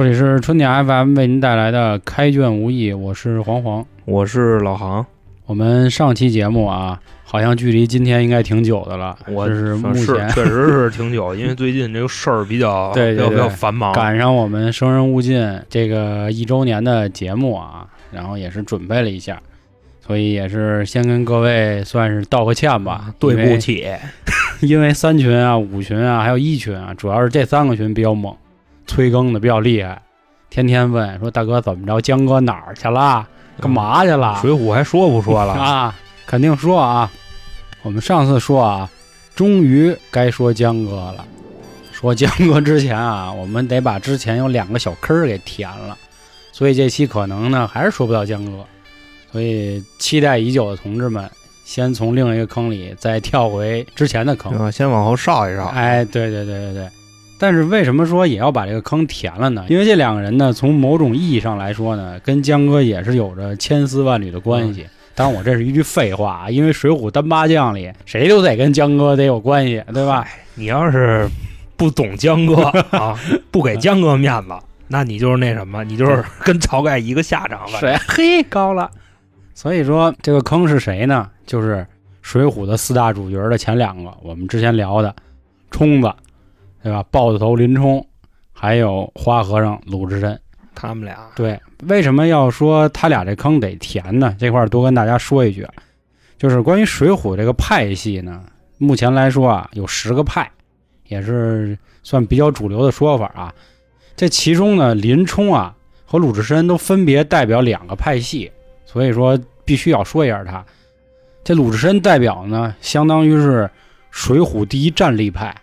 这里是春点 FM 为您带来的开卷无益，我是黄黄，我是老航。我们上期节目啊，好像距离今天应该挺久的了。我是目前确实是挺久，因为最近这个事儿比较 对比较繁忙，赶上我们生人勿近这个一周年的节目啊，然后也是准备了一下，所以也是先跟各位算是道个歉吧，对不起。因为三群啊、五群啊，还有一群啊，主要是这三个群比较猛。催更的比较厉害，天天问说大哥怎么着，江哥哪儿去了？干嘛去了？水浒还说不说了啊？肯定说啊！我们上次说啊，终于该说江哥了。说江哥之前啊，我们得把之前有两个小坑给填了，所以这期可能呢还是说不到江哥。所以期待已久的同志们，先从另一个坑里再跳回之前的坑，先往后稍一稍。哎，对对对对对。但是为什么说也要把这个坑填了呢？因为这两个人呢，从某种意义上来说呢，跟江哥也是有着千丝万缕的关系。当然，我这是一句废话啊，因为《水浒单八将》里谁都得跟江哥得有关系，对吧？你要是不懂江哥 啊，不给江哥面子，那你就是那什么，你就是跟晁盖一个下场了。谁？嘿，高了。所以说这个坑是谁呢？就是《水浒》的四大主角的前两个，我们之前聊的冲子。对吧？豹子头林冲，还有花和尚鲁智深，他们俩对，为什么要说他俩这坑得填呢？这块儿多跟大家说一句，就是关于水浒这个派系呢，目前来说啊，有十个派，也是算比较主流的说法啊。这其中呢，林冲啊和鲁智深都分别代表两个派系，所以说必须要说一下他。这鲁智深代表呢，相当于是水浒第一战力派。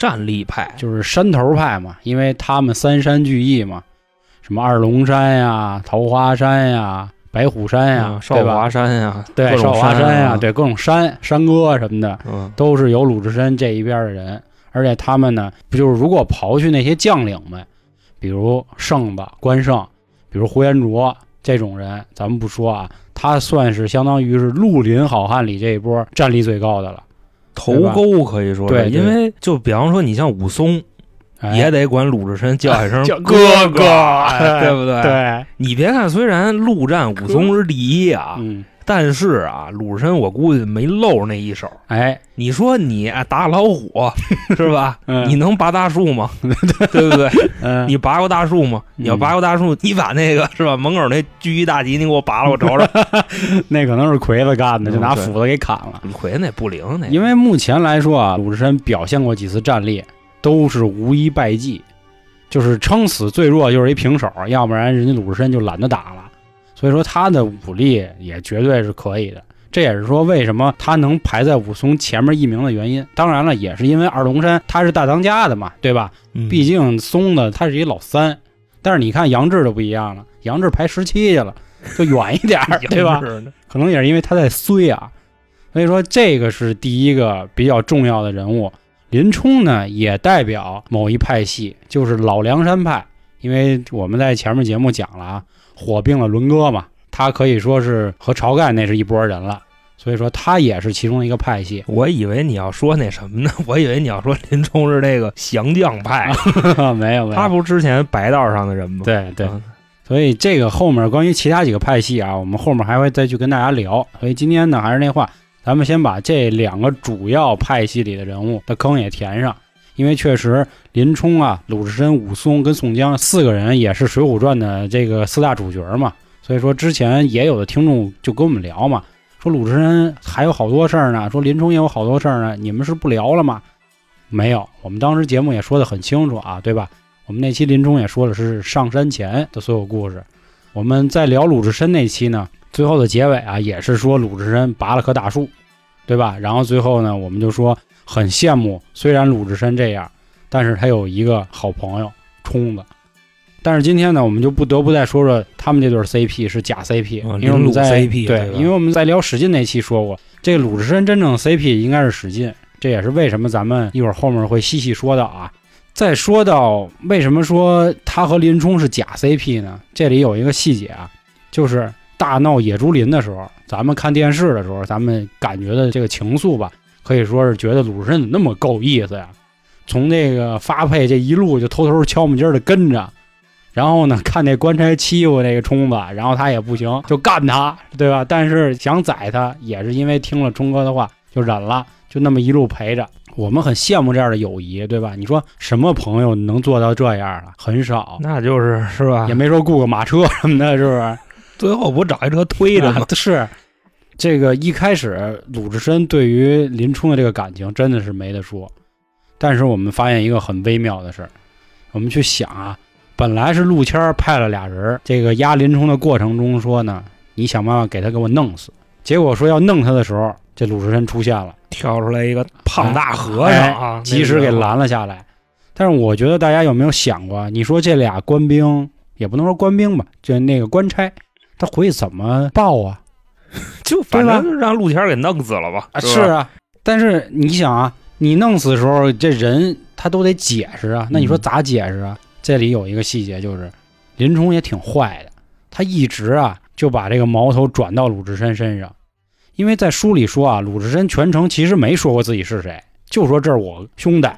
战力派就是山头派嘛，因为他们三山聚义嘛，什么二龙山呀、桃花山呀、白虎山呀、少华山呀，对，少华山呀，对，各种山山哥什么的，嗯，都是有鲁智深这一边的人。而且他们呢，不就是如果刨去那些将领们，比如胜子、关胜，比如呼延灼这种人，咱们不说啊，他算是相当于是绿林好汉里这一波战力最高的了。头钩可以说对，因为就比方说你像武松，也得管鲁智深叫一声 哥哥，对不对？对，你别看虽然陆战武松是第一啊，但是啊，鲁智深我估计没露那一手。哎，你说你打老虎 是吧？你能拔大树吗？对不对？你拔过大树吗？你要拔过大树，你把那个是吧？门口那聚义大吉，你给我拔了，我瞅瞅。那可能是魁子干的，就拿斧子给砍了。魁子那不灵，那因为目前来说啊，鲁智深表现过几次战力，都是无一败绩，就是撑死最弱就是一平手，要不然人家鲁智深就懒得打了。所以说他的武力也绝对是可以的，这也是说为什么他能排在武松前面一名的原因。当然了，也是因为二龙山他是大当家的嘛，对吧？毕竟松的他是一老三，但是你看杨志就不一样了，杨志排十七去了，就远一点，对吧？可能也是因为他在衰啊。所以说这个是第一个比较重要的人物。林冲呢，也代表某一派系，就是老梁山派，因为我们在前面节目讲了啊。火并了伦哥嘛，他可以说是和晁盖那是一拨人了，所以说他也是其中一个派系。我以为你要说那什么呢？我以为你要说林冲是那个降将派，没有没有，他不是之前白道上的人吗？对对，所以这个后面关于其他几个派系啊，我们后面还会再去跟大家聊。所以今天呢，还是那话，咱们先把这两个主要派系里的人物的坑也填上。因为确实，林冲啊、鲁智深、武松跟宋江四个人也是《水浒传》的这个四大主角嘛。所以说，之前也有的听众就跟我们聊嘛，说鲁智深还有好多事儿呢，说林冲也有好多事儿呢，你们是不聊了吗？没有，我们当时节目也说的很清楚啊，对吧？我们那期林冲也说的是上山前的所有故事。我们在聊鲁智深那期呢，最后的结尾啊，也是说鲁智深拔了棵大树，对吧？然后最后呢，我们就说。很羡慕，虽然鲁智深这样，但是他有一个好朋友冲子。但是今天呢，我们就不得不再说说他们这对 CP 是假 CP，因为我们在对，因为我们在聊史进那期说过，这个鲁智深真正 CP 应该是史进，这也是为什么咱们一会儿后面会细细说到啊。再说到为什么说他和林冲是假 CP 呢？这里有一个细节啊，就是大闹野猪林的时候，咱们看电视的时候，咱们感觉的这个情愫吧。可以说是觉得鲁智深怎么那么够意思呀？从那个发配这一路就偷偷悄没劲的跟着，然后呢，看那官差欺负那个冲子，然后他也不行，就干他，对吧？但是想宰他，也是因为听了冲哥的话，就忍了，就那么一路陪着。我们很羡慕这样的友谊，对吧？你说什么朋友能做到这样啊？很少，那就是是吧？也没说雇个马车什么的，是不是？最后不找一车推着吗？是，这个一开始鲁智深对于林冲的这个感情真的是没得说，但是我们发现一个很微妙的事儿，我们去想啊。本来是陆谦派了俩人，这个压林冲的过程中说呢，你想办法给他给我弄死。结果说要弄他的时候，这鲁智深出现了，跳出来一个胖大和尚啊，及时给拦了下来。但是我觉得大家有没有想过，你说这俩官兵也不能说官兵吧，就那个官差，他回去怎么报啊？就反正让陆谦给弄死了吧？是啊，但是你想啊，你弄死的时候，这人他都得解释啊，那你说咋解释啊？这里有一个细节，就是林冲也挺坏的，他一直啊就把这个矛头转到鲁智深身上，因为在书里说啊，鲁智深全程其实没说过自己是谁，就说这是我兄弟。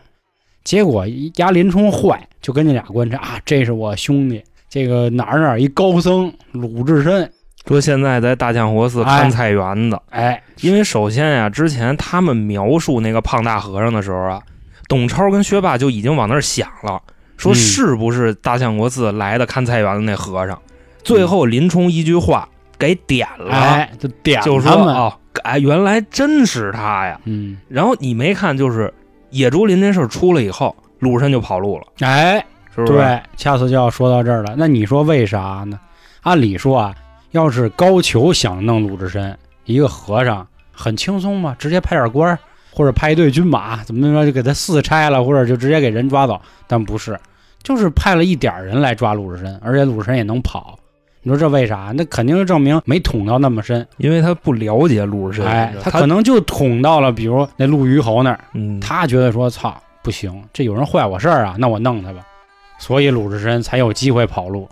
结果压林冲坏，就跟那俩官差啊，这是我兄弟，这个哪儿哪儿一高僧鲁智深，说现在在大相国寺看菜园子。哎，因为首先呀，之前他们描述那个胖大和尚的时候啊，董超跟薛霸就已经往那儿想了。说是不是大相国寺来的看菜园子那和尚？最后林冲一句话给点了，就点就说哦，哎，原来真是他呀。嗯，然后你没看，就是野猪林这事出了以后，鲁智深就跑路了。哎，是不是？对，下次就要说到这儿了。那你说为啥呢？按理说啊，要是高俅想弄鲁智深，一个和尚很轻松嘛，直接派点官儿或者派一队军马，怎么着就给他四拆了，或者就直接给人抓走。但不是。就是派了一点人来抓鲁智深，而且鲁智深也能跑，你说这为啥？那肯定是证明没捅到那么深，因为他不了解鲁智深，哎，他可能就捅到了，比如那陆虞侯那儿，嗯，他觉得说操不行，这有人坏我事儿啊，那我弄他吧，所以鲁智深才有机会跑路。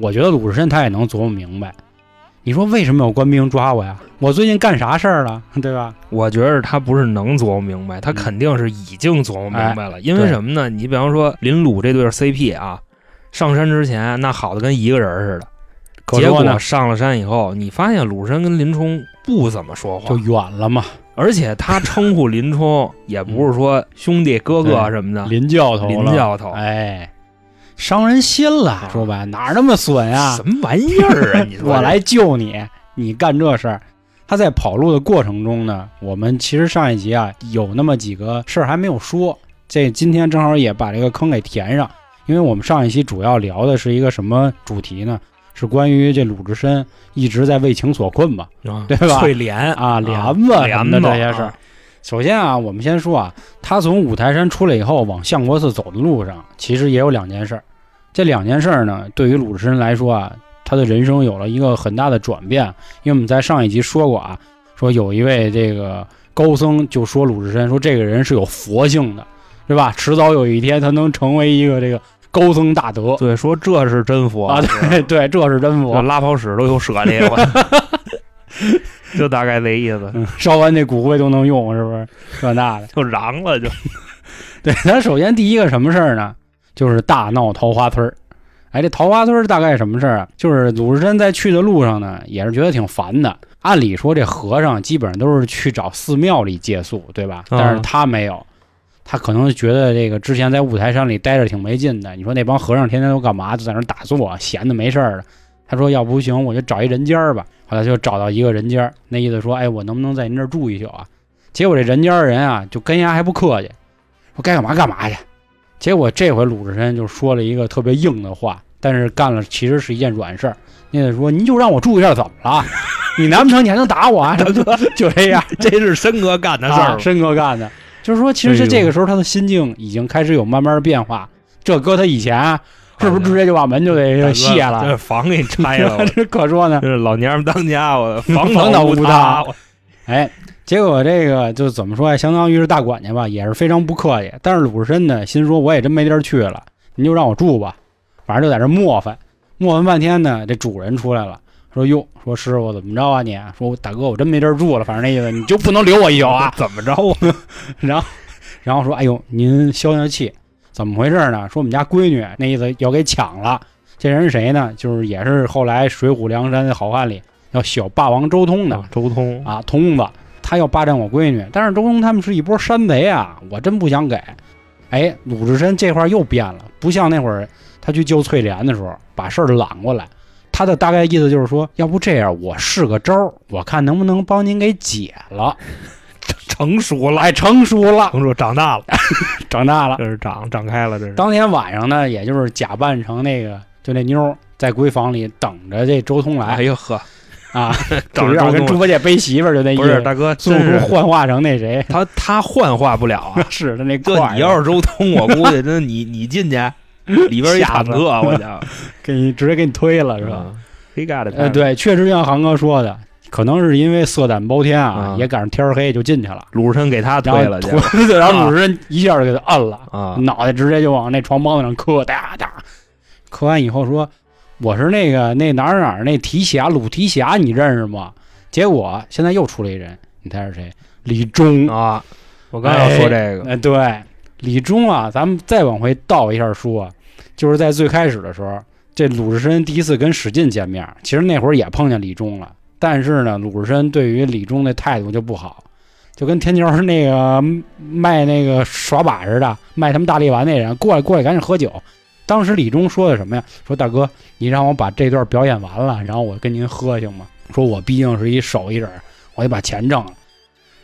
我觉得鲁智深他也能琢磨明白。你说为什么有官兵抓我呀？我最近干啥事儿了，对吧？我觉得他不是能琢磨明白，他肯定是已经琢磨明白了。因为什么呢？你比方说林鲁这对 CP 啊，上山之前那好的跟一个人似的，结果上了山以后，你发现鲁山跟林冲不怎么说话，就远了嘛。而且他称呼林冲也不是说兄弟哥哥 什么的，林教头，林教头，哎。伤人心了，说白哪那么损呀？什么玩意儿啊？你说我来救你，你干这事儿。他在跑路的过程中呢，我们其实上一集啊有那么几个事儿还没有说，这今天正好也把这个坑给填上。因为我们上一期主要聊的是一个什么主题呢？是关于这鲁智深一直在为情所困嘛，对吧？翠莲啊，莲子什么的这些事儿。首先啊，我们先说啊，他从五台山出来以后往相国寺走的路上，其实也有两件事儿。这两件事儿呢，对于鲁智深来说啊，他的人生有了一个很大的转变。因为我们在上一集说过啊，说有一位这个高僧就说鲁智深说这个人是有佛性的，是吧？迟早有一天他能成为一个这个高僧大德。对，说这是真佛啊！对对，这是真佛，拉泡屎都有舍利，就大概这意思。烧完那骨灰都能用，是不是？这那的就瓤了，就。对咱首先第一个什么事儿呢？就是大闹桃花村儿，哎，这桃花村大概什么事儿啊？就是鲁智深在去的路上呢，也是觉得挺烦的。按理说这和尚基本上都是去找寺庙里借宿，对吧？但是他没有，他可能觉得这个之前在五台山里待着挺没劲的。你说那帮和尚天天都干嘛？就在那打坐，闲的没事儿的。他说要不行，我就找一人间儿吧。后来就找到一个人间儿，那意思说，哎，我能不能在您这儿住一宿啊？结果这人间儿人啊，就跟人家还不客气，说该干嘛干嘛去。结果这回鲁智深就说了一个特别硬的话，但是干了其实是一件软事儿。那个说您就让我住一下怎么了？你难不成你还能打我啊？就这样，这是申哥干的事儿，申哥干的。就是说，其实这个时候他的心境已经开始有慢慢的变化。这搁他以前，是不是直接就把门就得卸了？这房给你拆了，这可说呢。这老娘们当家，我房倒无塌。哎。结果这个就怎么说呀？相当于是大管家吧，也是非常不客气。但是鲁智深呢，心说我也真没地儿去了，您就让我住吧，反正就在这磨翻，磨翻半天呢。这主人出来了，说哟，说师傅怎么着啊？你说大哥，我真没地儿住了，反正那意思你就不能留我一宿啊？怎么着啊？然后，然后说，哎呦，您消消气，怎么回事呢？说我们家闺女那意思要给抢了，这人是谁呢？就是也是后来水浒梁山的好汉里要小霸王周通的、啊周通啊，通子，他要霸占我闺女，但是周通他们是一波山贼啊，我真不想给。哎，鲁智深这块又变了，不像那会儿他去救翠莲的时候，把事儿揽过来。他的大概意思就是说，要不这样，我试个招儿，我看能不能帮您给解了。成熟了，哎，成熟了，成熟长大了，长大了。这是长长开了，这是。当天晚上呢，也就是假扮成那个，就那妞在闺房里等着这周通来哎呦呵，啊，等就是要跟着周通猪八戒背媳妇儿就那意思。不是大哥，孙悟空幻化成那谁，他他幻化不了啊。是他那哥，你要是周通，我估计真你 你进去里边一 坦克，我操给你直接给你推了是吧？？黑嘎的，呃，，对，确实像航哥说的，可能是因为色胆包天啊，啊也赶上天儿黑就进去了，鲁智深给他推了，然后鲁智深一下就给他摁了，啊，脑袋直接就往那床帮子上磕，哒哒，磕完以后说：“我是那个那哪儿哪儿那提辖鲁提辖，你认识吗？”结果现在又出来一人，你猜是谁？李忠。啊，我刚要说这个，哎，对，李忠啊，咱们再往回倒一下说，就是在最开始的时候，这鲁智深第一次跟史进见面，其实那会儿也碰见李忠了，但是呢，鲁智深对于李忠的态度就不好，就跟天桥那个卖那个耍把似的，卖他们大力丸那人过来过来，赶紧喝酒。当时李忠说的什么呀？说大哥，你让我把这段表演完了，然后我跟您喝行吗？说我毕竟是一手艺人，我得把钱挣了。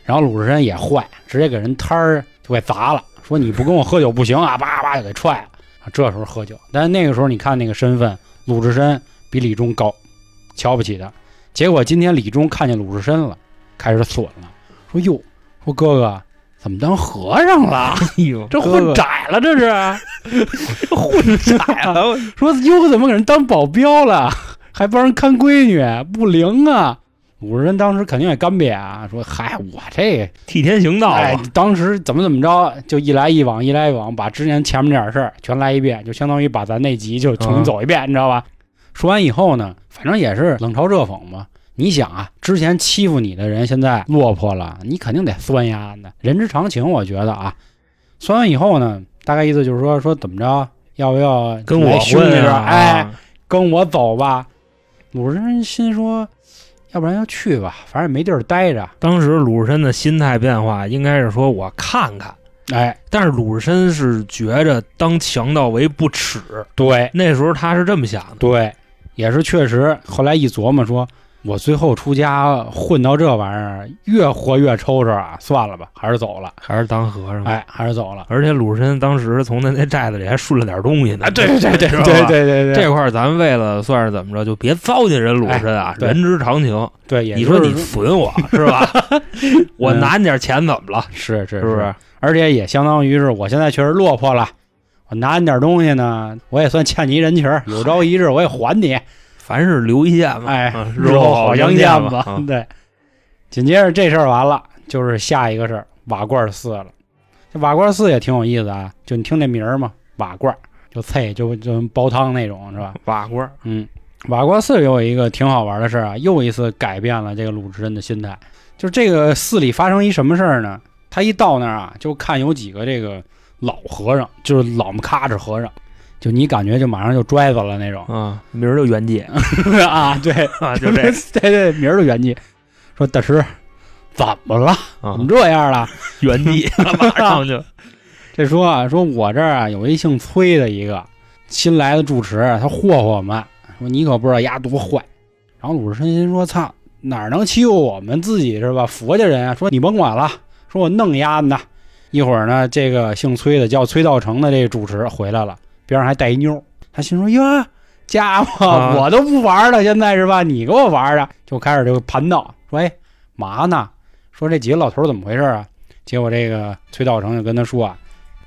然后鲁智深也坏，直接给人摊儿就给砸了，说你不跟我喝酒不行啊，叭叭就给踹了。这时候喝酒，但是那个时候你看那个身份，鲁智深比李忠高，瞧不起他。结果今天李忠看见鲁智深了，开始损了，说哟，说哥哥怎么当和尚了？哎呦，这混窄了，这是。混窄了，说哟，怎么给人当保镖了，还帮人看闺女，不灵啊！五十人当时肯定也干瘪啊，说嗨，我这替天行道哎啊，，当时怎么怎么着，就一来一往，一来一往，把之前前面那点事儿全来一遍，就相当于把咱那集就重新走一遍，你知道吧？说完以后呢，反正也是冷嘲热讽嘛。你想啊，之前欺负你的人现在落魄了，你肯定得酸呀的，人之常情，我觉得啊。酸完以后呢，大概意思就是说说怎么着，要不要跟我混啊，哎，跟我走吧。鲁智深心说，要不然就去吧，反正也没地儿待着。当时鲁智深的心态变化应该是说我看看，哎，但是鲁智深是觉着当强盗为不耻，对，那时候他是这么想的。对，也是确实。后来一琢磨说，我最后出家混到这玩意儿，越活越抽抽啊，算了吧，还是走了。还是当和尚吧。哎，还是走了。而且鲁智深当时从他那寨子里还顺了点东西呢。啊，对对对 对对对对对，这块儿咱们为了算是怎么着，就别糟践人鲁智深啊，哎人之常情。对，也你说就是你损我 是吧？我拿你点钱怎么了？是是是不是？？而且也相当于是我现在确实落魄了，我拿你点东西呢，我也算欠你一人情，有朝一日我也还你。凡是留一线嘛，哎啊，日后好相见吧。啊对，紧接着这事儿完了，就是下一个事儿，瓦罐寺了。这瓦罐寺也挺有意思啊，就你听这名儿嘛，瓦罐就菜就就煲汤那种是吧？瓦罐儿嗯，瓦罐寺又有一个挺好玩的事儿啊，又一次改变了这个鲁智深的心态。就是这个寺里发生一什么事儿呢？他一到那儿啊，就看有几个这个老和尚，就是老么咔哧和尚，就你感觉就马上就拽死了那种啊，名儿就袁介 啊，对，啊，就这 对对，名儿就袁记。说大师，怎么了？啊怎么，这样了？袁介马上就这说啊，说我这儿啊有一姓崔的一个新来的住持，他霍霍我们，说你可不知道丫多坏。然后鲁智深心说：“操，哪儿能欺负我们自己是吧？佛家人啊！说你甭管了，说我弄丫呢。一会儿呢，这个姓崔的叫崔道成的这个主持回来了，边上还带一妞。他心说：哟，家伙，啊我都不玩了，现在是吧？你给我玩的，就开始就盘道，说：哎，嘛呢？说这几个老头怎么回事啊？结果这个崔道成就跟他说啊，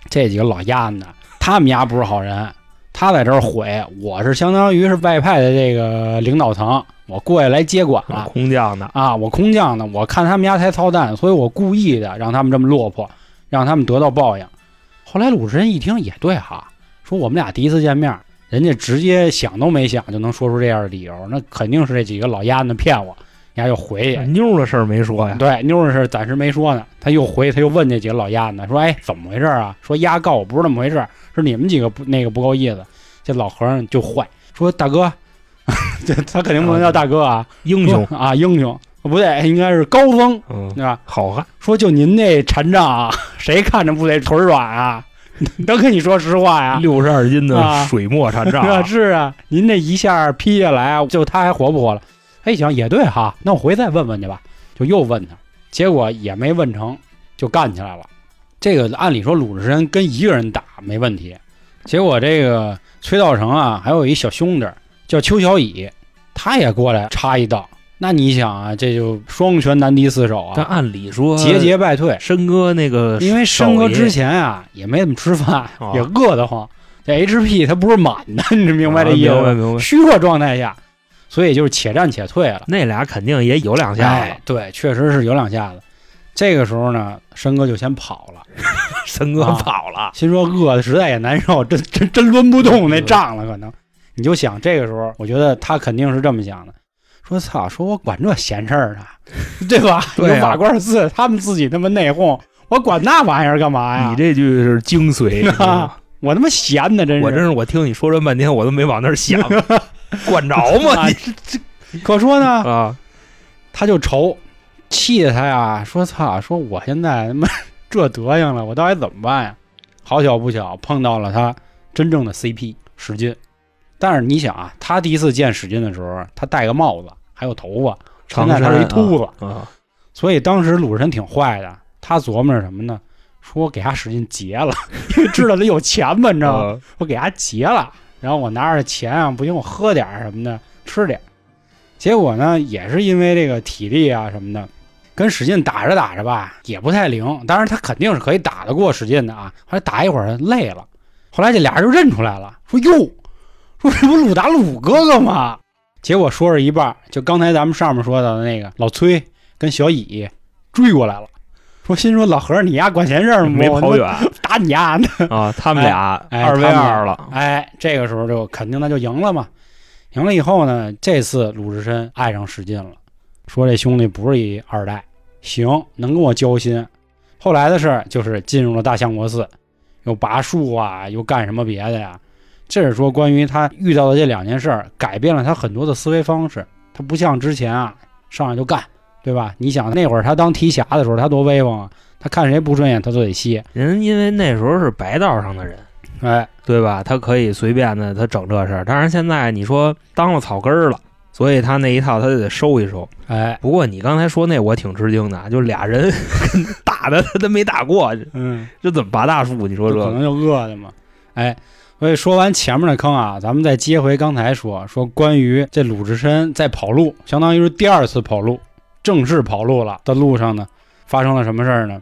这几个老鸭子，他们家不是好人，他在这儿毁，我是相当于是外派的这个领导层，我过来来接管了。空降的，啊，我空降的，我看他们家才操蛋，所以我故意的让他们这么落魄，让他们得到报应。后来鲁智深一听也对哈，说我们俩第一次见面，人家直接想都没想就能说出这样的理由，那肯定是这几个老丫子骗我，人家又回去。妞的事儿没说呀，对，妞的事暂时没说呢，他又回，他又问这几个老丫子说：“哎，怎么回事啊？”说丫告我不是那么回事，是你们几个不那个不够意思。这老和尚就坏，说大哥，这他肯定不能叫大哥啊，英雄啊，英雄不对，应该是高峰，对吧？好汉说就您那禅杖啊，谁看着不得腿软啊？都跟你说实话呀，六十二斤的水墨禅杖 是啊，您这一下劈下来，就他还活不活了？哎，行也对哈，那我回去再问问去吧。就又问他，结果也没问成，就干起来了。这个按理说鲁智深跟一个人打没问题，结果这个崔道成啊，还有一小兄弟叫邱小乙，他也过来插一刀。那你想啊，这就双拳难敌四手啊！但按理说节节败退。申哥那个，因为申哥之前啊也没怎么吃饭，也饿得慌。这 HP 它不是满的，你明白这意思吗？明白明白。虚弱状态下，所以就是且战且退了。那俩肯定也有两下子，对，确实是有两下子。这个时候呢，申哥就先跑了。申哥跑了，心说饿的实在也难受，真真真抡不动那仗了。可能你就想这个时候，我觉得他肯定是这么想的。说操！说我管这闲事儿呢，对吧？有瓦罐寺，他们自己他妈内讧，我管那玩意儿干嘛呀？你这句是精髓 啊！我他妈闲的，真是！我真是，我听你说这半天，我都没往那儿想，管着吗？你这可说呢啊！他就愁，气的他呀，说操！说我现在他妈这德行了，我到底怎么办呀？好巧不巧，碰到了他真正的 CP 史进。但是你想啊，他第一次见史进的时候，他戴个帽子。还有头发，现在他是一秃子啊，所以当时鲁智深挺坏的，他琢磨着什么呢？说我给他使劲劫了，因为知道他有钱嘛，你知道吗？我给他劫了，然后我拿着钱啊，不行，我喝点什么的，吃点。结果呢，也是因为这个体力啊什么的，跟史进打着打着吧，也不太灵。当然他肯定是可以打得过史进的啊，后来打一会儿累了，后来这俩人就认出来了，说哟，说这不鲁达鲁哥哥吗？结果说着一半，就刚才咱们上面说到的那个老崔跟小乙追过来了，说心说老何你丫管闲事吗？没跑远，打你丫的啊！他们俩二 v 二了，哎，这个时候就肯定那就赢了嘛。赢了以后呢，这次鲁智深爱上史进了，说这兄弟不是一二代，行，能跟我交心。后来的事就是进入了大相国寺，又拔树啊，又干什么别的呀？这是说关于他遇到的这两件事儿，改变了他很多的思维方式。他不像之前啊，上来就干，对吧？你想那会儿他当提辖的时候，他多威风啊！他看谁不顺眼，他都得歇。人因为那时候是白道上的人，哎，对吧？他可以随便的他整这事儿。但是现在你说当了草根儿了，所以他那一套他就得收一收。哎，不过你刚才说那我挺吃惊的，就俩人打的他都没打过，嗯，这怎么拔大树？你说这可能就饿的嘛？哎。所以说完前面的坑啊，咱们再接回刚才说说关于这鲁智深在跑路，相当于是第二次跑路，正式跑路了的路上呢，发生了什么事儿呢？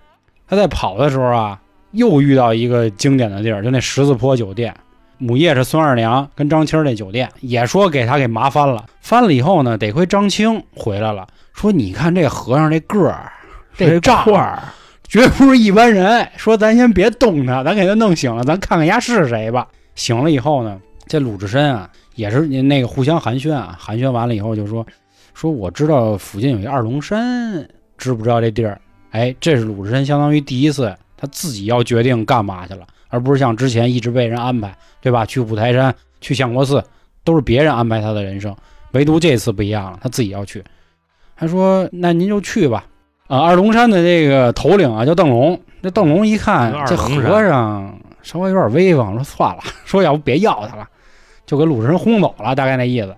他在跑的时候啊，又遇到一个经典的地儿，就那十字坡酒店，母夜是孙二娘跟张青那酒店，也说给他给麻翻了。翻了以后呢，得亏张青回来了，说你看这和尚这个儿，这丈儿绝不是一般人。说咱先别动他，咱给他弄醒了，咱看看丫是谁吧。醒了以后呢，这鲁智深啊，也是那个互相寒暄啊，寒暄完了以后就说，说我知道附近有一二龙山，知不知道这地儿？哎，这是鲁智深相当于第一次他自己要决定干嘛去了，而不是像之前一直被人安排，对吧？去五台山，去相国寺，都是别人安排他的人生，唯独这次不一样了，他自己要去。他说：“那您就去吧。”啊，二龙山的这个头领啊叫邓龙，这邓龙一看这和尚。稍微有点威风，说算了，说要不别要他了，就给鲁智深轰走了，大概那意思。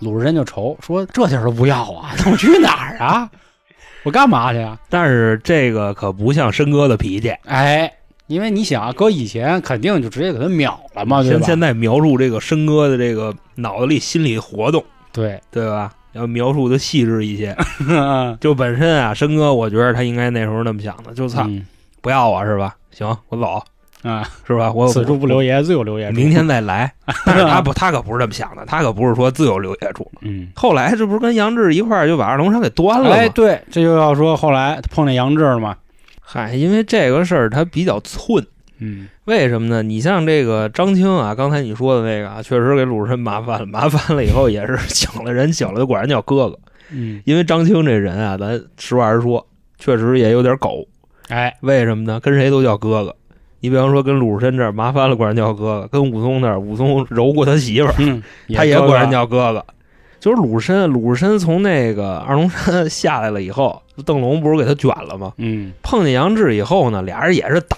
鲁智深就愁说：“这地儿都不要啊，那我去哪儿啊？我干嘛去啊？”但是这个可不像申哥的脾气，哎，因为你想，搁以前肯定就直接给他秒了嘛，对吧？现在描述这个申哥的这个脑子里心理活动，对对吧？要描述的细致一些。就本身啊，申哥，我觉得他应该那时候那么想的，就操，不要我是吧？行，我走。啊，是吧？我此处不留爷，自有留爷处。明天再来。但是他不，他可不是这么想的，他可不是说自有留爷处。嗯，后来这不是跟杨志一块儿就把二龙山给端了吗？哎，对，这就要说后来碰见杨志了嘛。嗨，因为这个事儿他比较寸。嗯，为什么呢？你像这个张青啊，刚才你说的那个啊，确实给鲁智深麻烦了。麻烦了以后也是 请了人，请了就果然叫哥哥。嗯，因为张青这人啊，咱实话实说，确实也有点狗。哎，为什么呢？跟谁都叫哥哥。你比方说跟鲁智深这儿麻烦了，管人叫哥哥；跟武松那儿，武松揉过他媳妇儿，嗯，他也管人叫哥哥。就是鲁智深，鲁智深从那个二龙山 下来了以后，邓龙不是给他卷了吗？嗯碰见杨志以后呢，俩人也是打。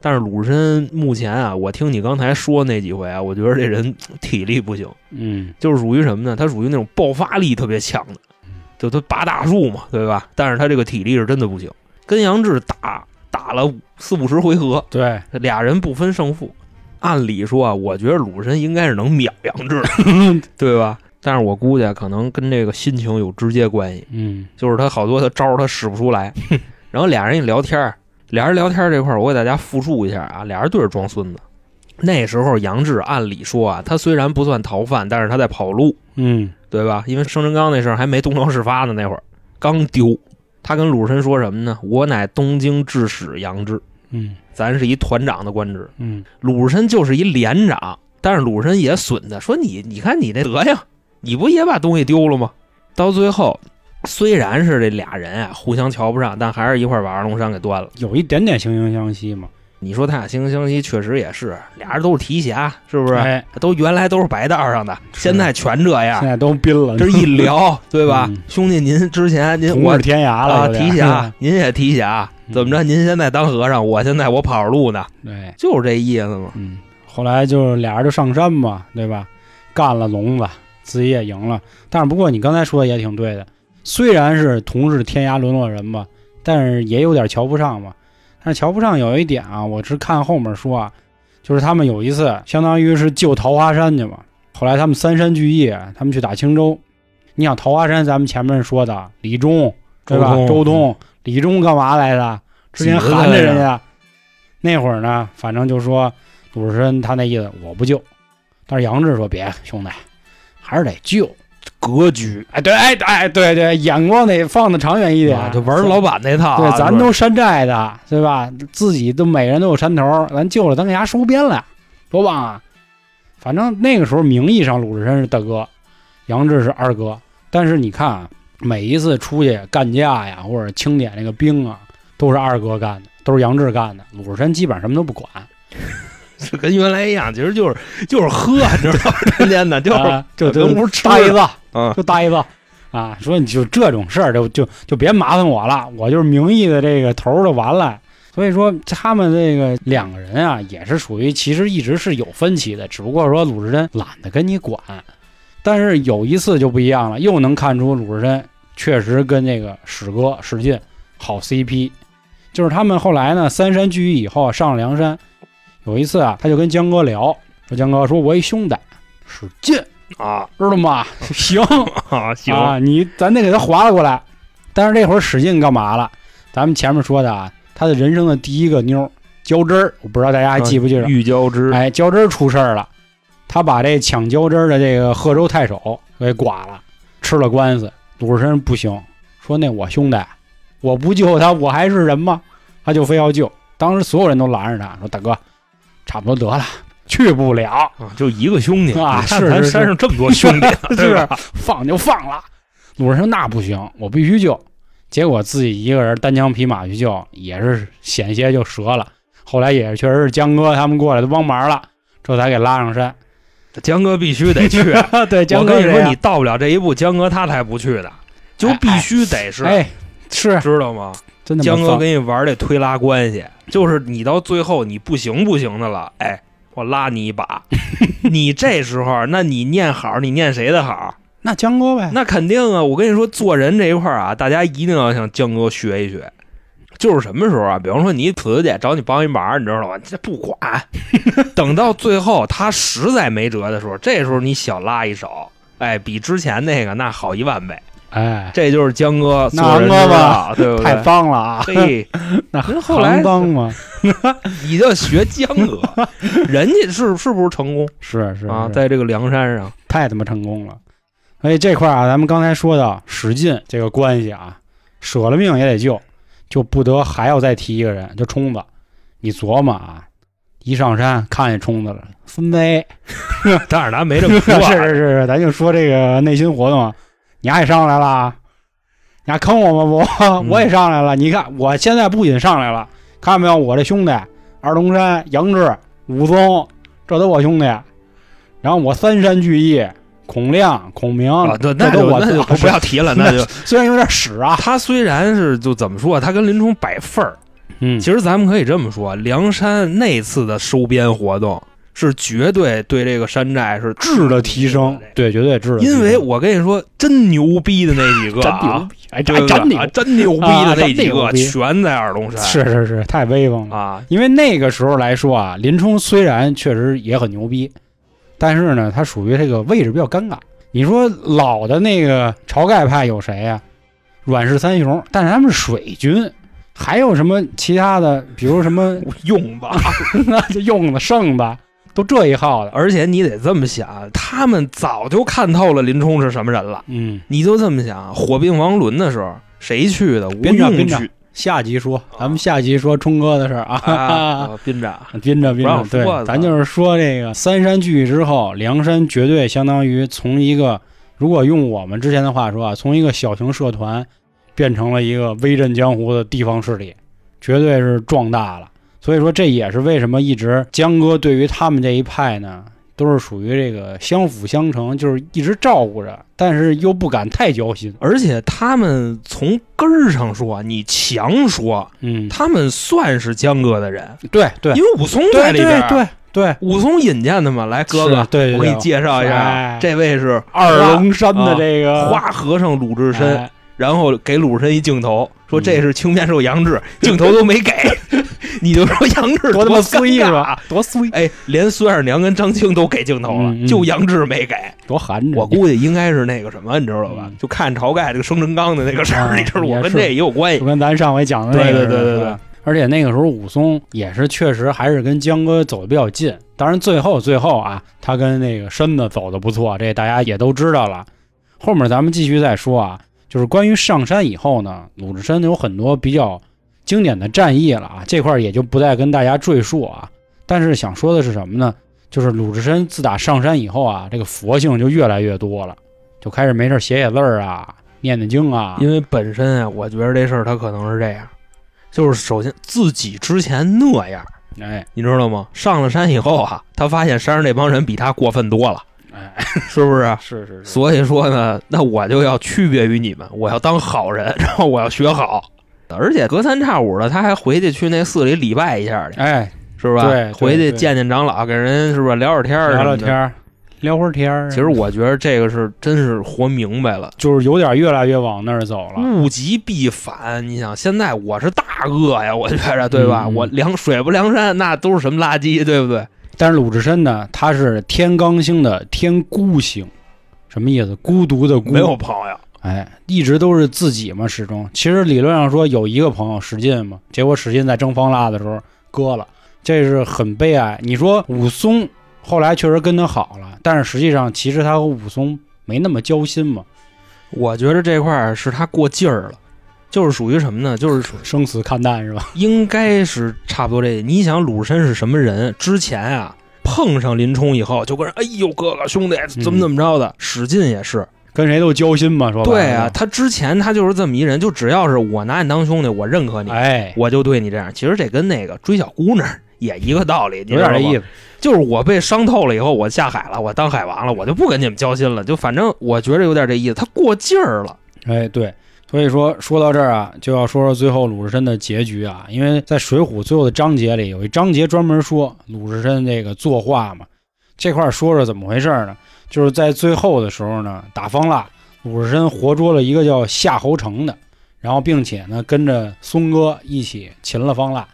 但是鲁智深目前啊，我听你刚才说那几回啊，我觉得这人 体力不行，嗯就是属于什么呢？他属于那种爆发力特别强的，就他拔大树嘛，对吧？但是他这个体力是真的不行。跟杨志打打了四五十回合，对，俩人不分胜负。按理说啊，我觉得鲁智深应该是能秒杨志的，对吧？但是我估计啊可能跟这个心情有直接关系，嗯就是他好多的招儿他使不出来。然后俩人一聊天儿，俩人聊天儿这块儿，我给大家复述一下啊，俩人对着装孙子。那时候杨志按理说啊，他虽然不算逃犯，但是他在跑路，嗯对吧？因为生辰纲那事儿还没东窗事发呢，那会儿刚丢。他跟鲁智深说什么呢？我乃东京制使杨志，嗯咱是一团长的官职。嗯鲁智深就是一连长，但是鲁智深也损他，说你你看你这德行，你不也把东西丢了吗？到最后，虽然是这俩人啊互相瞧不上，但还是一块把二龙山给端了。有一点点惺惺相惜嘛，你说他俩惺惺相惜，确实也是，俩人都是提辖，是不是？哎，都原来都是白道上的，现在全这样现。在都宾了，这一聊，对吧？嗯兄弟，您之前您我同是天涯了，啊提辖，您也提辖，嗯怎么着？您现在当和尚，我现在我跑着路呢，对，就是这意思嘛。嗯，后来就是俩人就上山嘛，对吧？干了聋子，自己也赢了。但是不过你刚才说的也挺对的，虽然是同是天涯沦落人吧，但是也有点瞧不上嘛。但是瞧不上有一点啊，我是看后面说啊，就是他们有一次相当于是救桃花山去嘛，后来他们三山聚义，他们去打青州。你想桃花山，咱们前面说的李忠对吧？周东，李忠干嘛来的？之前含着人家，那会儿呢，反正就说鲁智深他那意思我不救，但是杨志说别兄弟，还是得救。格局哎，对，哎，哎，对对，眼光得放的长远一点，啊，就玩老板那套啊。对，咱都山寨的，对吧？自己都每人都有山头，咱救了，咱给伢收编了，多棒啊！反正那个时候名义上鲁智深是大哥，杨志是二哥，但是你看啊，每一次出去干架呀，或者清点那个兵啊，都是二哥干的，都是杨志干的，鲁智深基本上什么都不管，就跟原来一样，其实就是就是喝，你知道吗？天天的 就是啊就跟就屋吃呆子，嗯，就呆子啊，说你就这种事儿就就就别麻烦我了，我就是名义的这个头儿就完了。所以说他们这个两个人啊，也是属于其实一直是有分歧的，只不过说鲁智深懒得跟你管。但是有一次就不一样了，又能看出鲁智深确实跟这个史哥史进好 CP。就是他们后来呢，三山聚义以后上了梁山，有一次啊，他就跟江哥聊，说江哥说我一兄弟史进，啊知道吗？行，啊，行，啊，你咱得给他划拉过来。但是这会儿史进干嘛了？咱们前面说的啊，他的人生的第一个妞儿焦汁儿，我不知道大家还记不记得？玉交织，哎，焦汁儿出事儿了，他把这抢焦汁儿的这个贺州太守给剐了，吃了官司。鲁智深不行，说那我兄弟，我不救他，我还是人吗？他就非要救。当时所有人都拦着他，说大哥，差不多得了，去不了。啊，就一个兄弟啊是咱山上这么多兄弟，对是吧放就放了。鲁智深那不行，我必须救。结果自己一个人单枪匹马去救，也是险些就折了。后来也确实是江哥他们过来都帮忙了，这才给拉上山。江哥必须得去。对，我江哥我跟你说，你到不了这一步，江哥他才不去的，就必须得是，哎是知道吗？真的江哥跟你玩这推拉关系，就是你到最后你不行不行的了，哎，我拉你一把。你这时候，那你念好，你念谁的好？那江哥呗，那肯定啊！我跟你说，做人这一块儿啊，大家一定要向江哥学一学。就是什么时候啊？比方说你子姐找你帮一忙，你知道吗？这不管，等到最后他实在没辙的时候，这时候你小拉一手，哎，比之前那个那好一万倍。哎，这就是江哥那做人之哥吧道，对不对？太棒了啊！嘿，那您后来刚吗？你就学江哥，人家是是不是成功是是啊？在这个梁山上，太他妈成功了。所以这块儿啊，咱们刚才说到史进这个关系啊，舍了命也得救，就不得还要再提一个人，就冲子。你琢磨啊，一上山看见冲子了，分杯，但是咱没这么说是是是，咱就说这个内心活动啊，你还上来了，你还坑我吗？不，我也上来了。你看我现在不仅上来了，看到没有？我这兄弟二龙山、杨志、武松，这都我兄弟。然后我三山聚义，孔亮、孔明，啊，对，这都我那就那 就不要提了，那就 虽然有点屎啊，他虽然是就怎么说，他跟林冲摆份儿。嗯，其实咱们可以这么说，梁山那次的收编活动是绝对对这个山寨是质的提升，对，绝对质的。因为我跟你说，真牛逼的那几个真牛啊，逼，哎，真牛啊，真牛逼的那几个全在二龙山，是是是，太威风了。啊，因为那个时候来说啊，林冲虽然确实也很牛逼，但是呢，他属于这个位置比较尴尬。你说老的那个晁盖派有谁呀、阮氏三雄，但是他们是水军，还有什么其他的，比如什么 用吧。就用的剩的，都这一号的。而且你得这么想，他们早就看透了林冲是什么人了。嗯，你就这么想，火并王伦的时候，谁去的？吴用去下集说，咱们下集说冲哥的事儿啊。啊，宾着。宾着宾着，对，操咱就是说这个三山聚义之后，梁山绝对相当于从一个，如果用我们之前的话说啊，从一个小型社团变成了一个威震江湖的地方势力，绝对是壮大了。所以说，这也是为什么一直江哥对于他们这一派呢，都是属于这个相辅相成，就是一直照顾着，但是又不敢太交心。而且他们从根儿上说，你强说，嗯，他们算是江哥的人，对对因为武松对在里边。对对对，武松引荐的嘛。来，哥哥，对对对我给你介绍一下哎，这位是二龙山的这个花和尚鲁智深。哎然后给鲁智深一镜头，说这是青面兽杨志，镜头都没给，你就说杨志多他妈衰是吧？？多衰，哎，连孙二娘跟张青都给镜头了，嗯嗯就杨志没给。多寒碜！我估计应该是那个什么，你知道吧？嗯就看晁盖这个生辰纲的那个事儿，啊你知道，我跟这也有关系就。跟咱上回讲的那个对对对对对而且那个时候武松也是确实还是跟江哥走的比较近，当然最后最后啊，他跟那个身子走的不错，这大家也都知道了。后面咱们继续再说啊，就是关于上山以后呢，鲁智深有很多比较经典的战役了啊，这块儿也就不再跟大家赘述啊。但是想说的是什么呢？就是鲁智深自打上山以后啊，这个佛性就越来越多了，就开始没事写写字儿啊，念念经啊，因为本身啊，我觉得这事儿他可能是这样，就是首先自己之前那样，哎你知道吗？上了山以后啊，他发现山上那帮人比他过分多了，哎，是不是？是是是，所以说呢，那我就要区别于你们，我要当好人，然后我要学好。而且隔三差五的，他还回去去那寺里礼拜一下去，哎，是吧？对对回去见见长老，给人是不是聊会儿天儿？聊聊天。儿，聊会儿天儿。其实我觉得这个是真是活明白了，就是有点越来越往那儿走了。物极必反。你想，现在我是大恶呀，我觉着对吧？嗯我梁水不梁山，那都是什么垃圾，对不对？但是鲁智深呢，他是天罡星的天孤星，什么意思？孤独的孤，没有朋友，哎，一直都是自己嘛，始终。其实理论上说有一个朋友史进嘛，结果史进在征方腊的时候割了，这是很悲哀。你说武松后来确实跟他好了，但是实际上其实他和武松没那么交心嘛，我觉得这块儿是他过劲儿了，就是属于什么呢？就是生死看淡是吧？应该是差不多这。你想鲁智深是什么人？之前啊碰上林冲以后，就跟人哎呦哥哥兄弟怎么怎么着的。史进也是，跟谁都交心嘛，说对啊，，他之前他就是这么一人，就只要是我拿你当兄弟，我认可你，哎，我就对你这样。其实这跟那个追小姑娘也一个道理，有点这意思。就是我被伤透了以后，我下海了，我当海王了，我就不跟你们交心了。就反正我觉得有点这意思，他过劲儿了。哎，对，所以说说到这儿啊，就要说说最后鲁智深的结局啊，因为在《水浒》最后的章节里有一章节专门说鲁智深这个作画嘛，这块儿说说怎么回事呢？就是在最后的时候呢，打方腊，鲁智深活捉了一个叫夏侯成的，然后并且呢跟着松哥一起擒了方腊。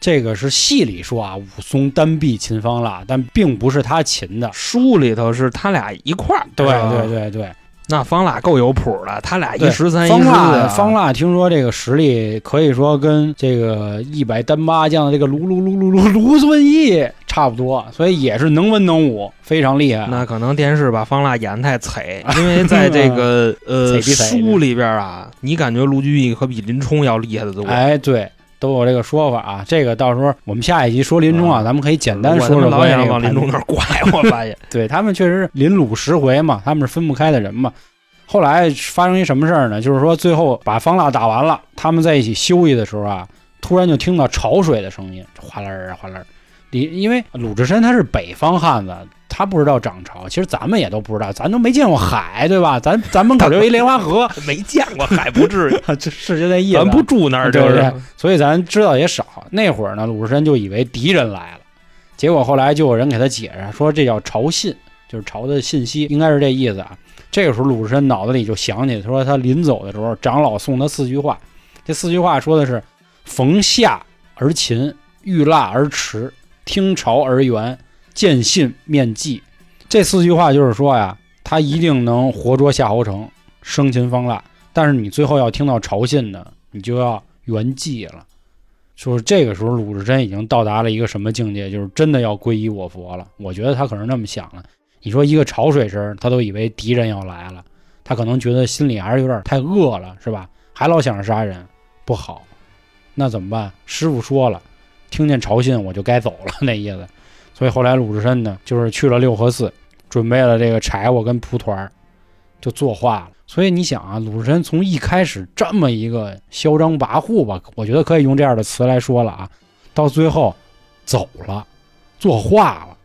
这个是戏里说啊，武松单臂擒方腊，但并不是他擒的。书里头是他俩一块儿，对对对对，那方腊够有谱的，他俩一对十三一四腊，方腊听说这个实力可以说跟这个一百单八将的这个卢卢卢卢卢卢俊义差不多，所以也是能文能武，非常厉害。那可能电视把方腊演得太惨，因为在这个呃书里边啊，你感觉卢俊义可比林冲要厉害的多。哎，对，都有这个说法啊。这个到时候我们下一集说林冲啊，啊咱们可以简单说说老想往林冲那儿拐，我发现 对他们确实是临鲁十回嘛，他们是分不开的人嘛。后来发生一什么事儿呢？就是说最后把方腊打完了，他们在一起休息的时候啊，突然就听到潮水的声音，哗啦儿哗啦儿。你因为鲁智深他是北方汉子，他不知道涨潮，其实咱们也都不知道，咱都没见过海，对吧？咱咱门口就一莲花河，没见过海，不至于，这是就那意思。咱不住那儿，对对？所以咱知道也少。那会儿呢，鲁智深就以为敌人来了，结果后来就有人给他解释说，这叫潮信，就是潮的信息，应该是这意思啊。这个时候鲁智深脑子里就想起，他说他临走的时候，长老送他四句话，这四句话说的是：逢夏而勤，遇腊而迟。听朝而圆，见信面祭，这四句话就是说呀，他一定能活捉夏侯成，生擒方腊。但是你最后要听到朝信的，你就要圆寂了。说这个时候鲁智深已经到达了一个什么境界？就是真的要皈依我佛了。我觉得他可能那么想了。你说一个潮水声，他都以为敌人要来了，他可能觉得心里还是有点太饿了，是吧？还老想着杀人，不好。那怎么办？师傅说了。听见朝信我就该走了那意思，所以后来鲁智深呢，就是去了六合寺，准备了这个柴火跟蒲团，就作画了。所以你想啊，鲁智深从一开始这么一个嚣张跋扈吧，我觉得可以用这样的词来说了啊，到最后走了，作画了，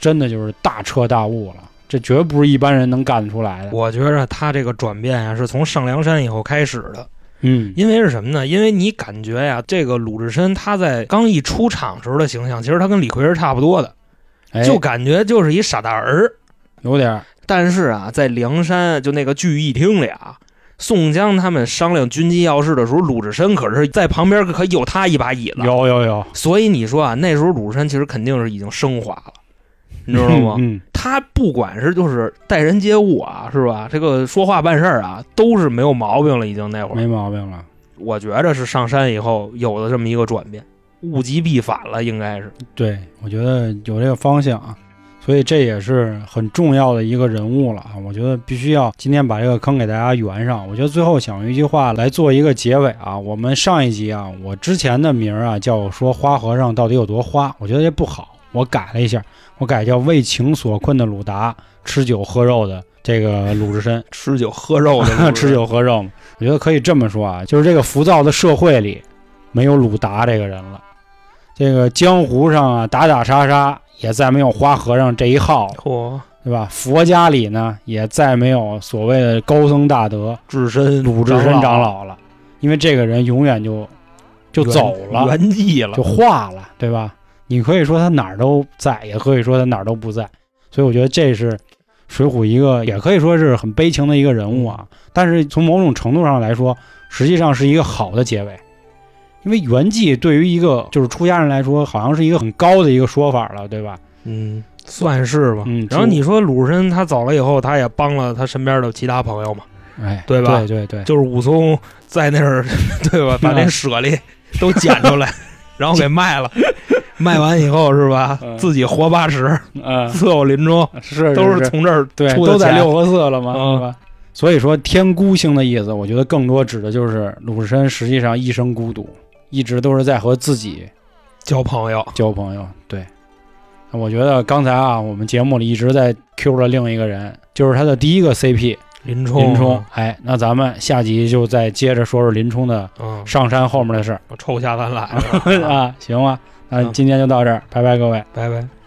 真的就是大彻大悟了，这绝不是一般人能干得出来的。我觉着他这个转变啊，是从上梁山以后开始的。嗯，因为是什么呢？因为你感觉呀，这个鲁智深他在刚一出场时候的形象，其实他跟李逵是差不多的，就感觉就是一傻大儿，有点。但是啊，在梁山就那个聚义厅里啊，宋江他们商量军机要事的时候，鲁智深可是在旁边可有他一把椅子，有有有。所以你说啊，那时候鲁智深其实肯定是已经升华了。你知道吗？他不管是就是待人接物啊，是吧？这个说话办事儿啊，都是没有毛病了。已经那会儿没毛病了。我觉着是上山以后有了这么一个转变，物极必反了，应该是。对，我觉得有这个方向啊，所以这也是很重要的一个人物了啊。我觉得必须要今天把这个坑给大家圆上。我觉得最后想用一句话来做一个结尾啊。我们上一集啊，我之前的名儿啊叫说花和尚到底有多花，我觉得这不好，我改了一下。我改叫为情所困的鲁达，吃酒喝肉的这个鲁智深，吃酒喝肉的 吃酒喝肉，我觉得可以这么说啊，就是这个浮躁的社会里，没有鲁达这个人了，这个江湖上啊打打杀杀也再没有花和尚这一号，嚯，对吧？佛家里呢也再没有所谓的高僧大德智深鲁智深长老了，因为这个人永远就就走了，圆寂了，就化了，对吧？你可以说他哪儿都在，也可以说他哪儿都不在，所以我觉得这是水浒一个，也可以说是很悲情的一个人物啊。但是从某种程度上来说，实际上是一个好的结尾，因为圆寂对于一个就是出家人来说，好像是一个很高的一个说法了，对吧？嗯，算是吧。嗯，然后你说鲁智深他走了以后，他也帮了他身边的其他朋友嘛？哎，对吧？对对对，就是武松在那儿，对吧？把那舍利都捡出来，然后给卖了。卖完以后是吧？自己活八十，伺候林冲是都是从这儿对，都在六合寺了嘛，是吧？所以说天孤星的意思，我觉得更多指的就是鲁智深实际上一生孤独，一直都是在和自己交朋友，交朋友。对，我觉得刚才啊，我们节目里一直在 Q 了另一个人，就是他的第一个 CP 林冲。林冲，哎，那咱们下集就再接着说说林冲的上山后面的事儿。我抽下咱来 啊，行吗？那今天就到这儿，拜拜，各位，拜拜。